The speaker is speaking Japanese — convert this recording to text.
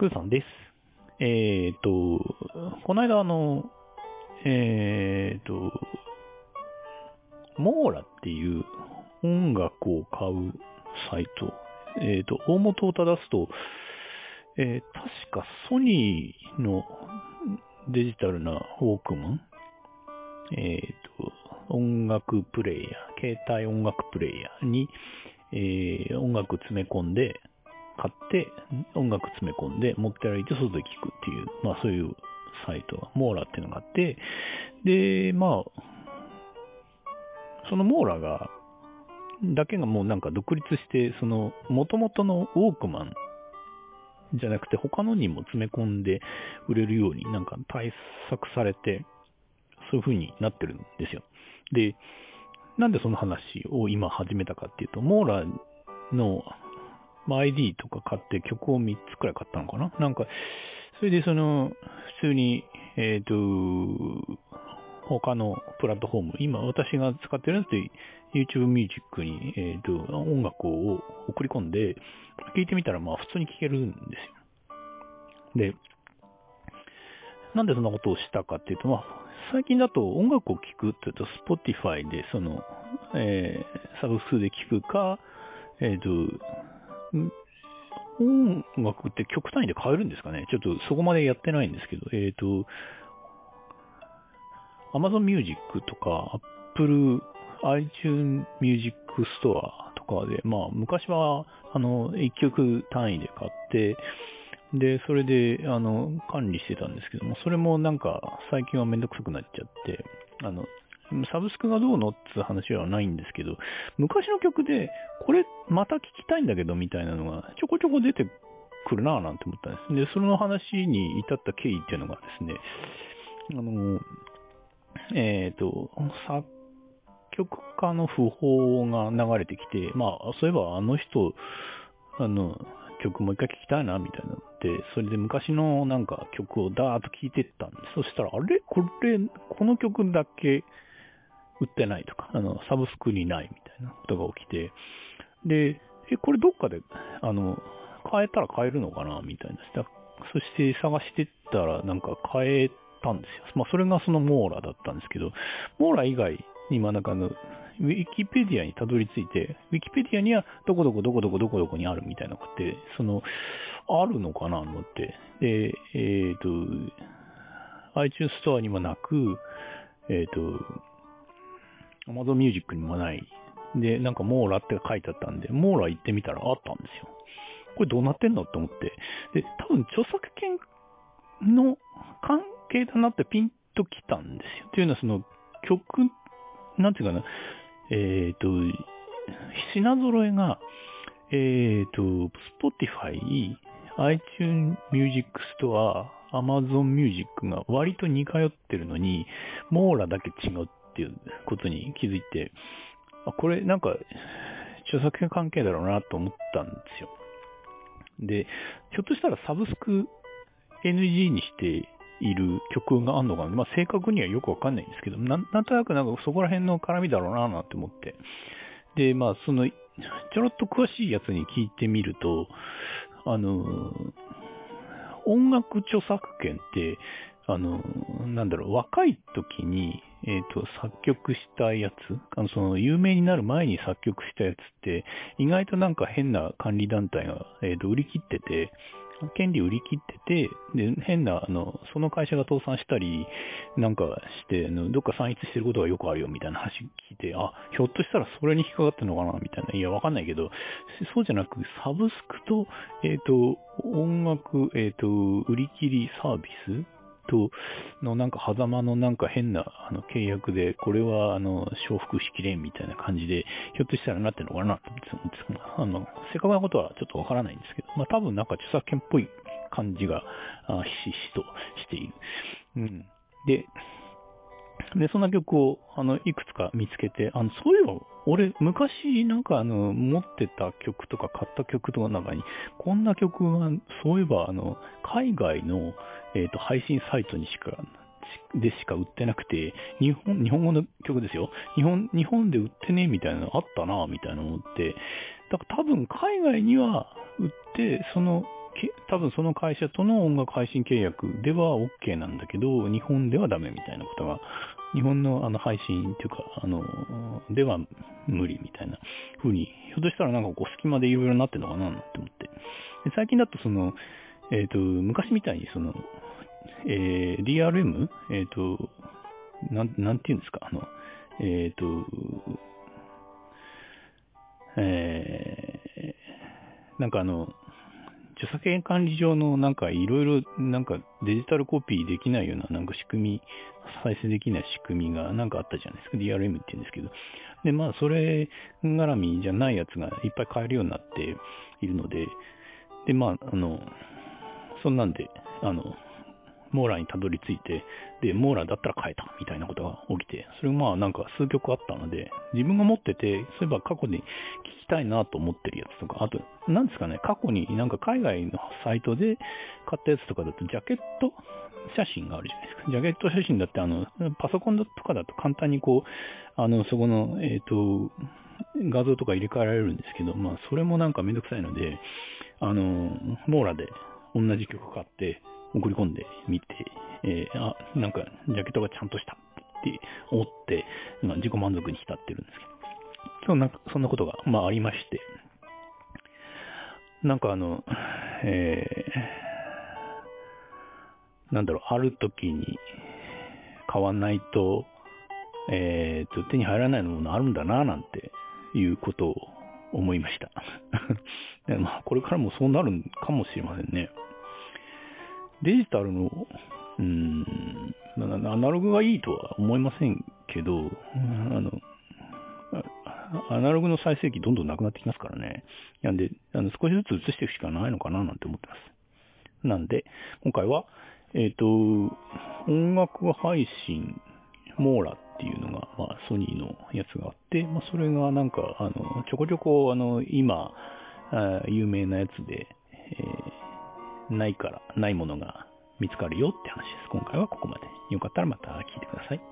クーさんです。えっ、と、この間あの、えっ、と、モーラっていう音楽を買うサイト、えっ、と、大元を正すと、えー確かソニーのデジタルなウォークマン、えっ、と、音楽プレイヤー、携帯音楽プレイヤーに、えー音楽詰め込んで、買って、音楽詰め込んで、持って歩いて外で聴くっていう、まあそういうサイトが、モーラっていうのがあって、で、まあ、そのモーラが、だけがもうなんか独立して、その、元々のウォークマンじゃなくて他のにも詰め込んで売れるようになんか対策されて、そういう風になってるんですよ。で、なんでその話を今始めたかっていうと、モーラの、まあ ID とか買って曲を3つくらい買ったのかな？なんか、それでその、普通に、えっ、と、他のプラットフォーム、今私が使ってるやつで YouTube Music に、えっ、と、音楽を送り込んで、聞いてみたらまあ普通に聴けるんですよ。で、なんでそんなことをしたかっていうと、まあ、最近だと音楽を聴くって言うと Spotify でその、えーサブスクで聴くか、えっ、と、音楽って曲単位で変えるんですかね？ちょっとそこまでやってないんですけど、えっ、と、Amazon Music とか Apple iTunes Music Store とかで、まあ昔はあの一曲単位で買って、で、それであの管理してたんですけども、それもなんか最近はめんどくさくなっちゃって、あの、サブスクがどうのっていう話はないんですけど、昔の曲で、これまた聴きたいんだけどみたいなのがちょこちょこ出てくるなぁなんて思ったんです。で、その話に至った経緯っていうのがですね、あの、えっ、と、作曲家の訃報が流れてきて、まあ、そういえばあの人、あの、曲もう一回聴きたいな、みたいなので、それで昔のなんか曲をダーッと聴いてったんです。そしたら、あれ？これ、この曲だけ売ってないとか、あの、サブスクにないみたいなことが起きて、で、え、これどっかで、あの、変えたら買えるのかなみたいな。そして探してったら、なんか変えたんですよ。まあ、それがそのモーラだったんですけど、モーラ以外に、ま、なんかあの、ウィキペディアにたどり着いて、ウィキペディアにはどこどこどこどこどこどこにあるみたいなことって、その、あるのかなと思って。で、えっ、と、iTunes ストアにもなく、えっ、と、Amazon Music にもない。で、なんかモーラって書いてあったんで、モーラ行ってみたらあったんですよ。これどうなってんのって思って。で、多分著作権の関係だなってピンときたんですよ。っていうのはその曲、なんていうかな、えっ、と、品揃えが、えっ、と、Spotify、iTunes Music Store、Amazon Music が割と似通ってるのに、モーラだけ違うっていうことに気づいて、あ、これなんか、著作権関係だろうなと思ったんですよ。で、ひょっとしたらサブスク NG にしている曲があるのかなまあ正確にはよくわかんないんですけど、なんなんとなくなんかそこら辺の絡みだろうななんて思って。で、まあその、ちょろっと詳しいやつに聞いてみると、あの、音楽著作権って、あの、なんだろう、若い時に、えっ、と、作曲したやつ、あの、その、有名になる前に作曲したやつって、意外となんか変な管理団体が、えっ、と、売り切ってて、権利売り切ってて、で、変な、あの、その会社が倒産したり、なんかして、あのどっか散逸してることがよくあるよ、みたいな話聞いて、あ、ひょっとしたらそれに引っかかってるのかな、みたいな。いや、わかんないけど、そうじゃなく、サブスクと、えっ、と、音楽、えっ、と、売り切りサービスと、のなんか狭間のなんか変なあの契約で、これはあの、承服しきれんみたいな感じで、ひょっとしたらなってるのかなと思ってたんですけど、あの、正確なことはちょっとわからないんですけど、まあ多分なんか著作権っぽい感じが、あひしひしとしている。うん。で、で、そんな曲を、あの、いくつか見つけて、あの、そういえば、俺、昔、なんかあの、持ってた曲とか買った曲とかの中に、こんな曲が、そういえば、あの、海外の、えっ、と、配信サイトにしか、でしか売ってなくて、日本、日本語の曲ですよ。日本、日本で売ってねえみたいなのあったな、みたいなのって、だから多分海外には売って、その多分その会社との音楽配信契約では OK なんだけど、日本ではダメみたいなことが、日本のあの配信っていうか、あの、では無理みたいな風に、ひょっとしたらなんかこう隙間でいろいろなってるのかなって思って。最近だとその、えっ、と、昔みたいにその、えー DRM? えっ、と、なん、なんて言うんですか、あの、えっ、と、えーなんかあの、著作権管理上のなんかいろいろなんかデジタルコピーできないようななんか仕組み、再生できない仕組みがなんかあったじゃないですか。DRM って言うんですけど。で、まあそれ絡みじゃないやつがいっぱい買えるようになっているので、で、まああの、そんなんで、あの、モーラにたどり着いて、で、モーラだったら変えたみたいなことが起きて、それまあなんか数曲あったので、自分が持ってて、そういえば過去に聞きたいなと思ってるやつとか、あと、なんですかね、過去になんか海外のサイトで買ったやつとかだと、ジャケット写真があるじゃないですか。ジャケット写真だって、あの、パソコンとかだと簡単にこう、あの、そこの、えっ、と、画像とか入れ替えられるんですけど、まあ、それもなんかめんどくさいので、あの、モーラで同じ曲買って、送り込んでみて、えーあ、なんか、ジャケットがちゃんとしたって思って、まあ、自己満足に浸ってるんですけど、そんな、そんなことが、まあ、ありまして、なんかあの、えーなんだろう、ある時に買わないと、えーと、手に入らないものあるんだな、なんていうことを思いました。まあ、これからもそうなるかもしれませんね。デジタルの、うーん、なアナログがいいとは思いませんけど、うんあの、あアナログの再生機どんどんなくなってきますからね。なんで、あの少しずつ移していくしかないのかななんて思ってます。なんで、今回は、えっ、と、音楽配信、モーラっていうのが、まあ、ソニーのやつがあって、まあ、それがなんか、あの、ちょこちょこ、あの、今、あ有名なやつで、えーないから、ないものが見つかるよって話です。今回はここまで。よかったらまた聞いてください。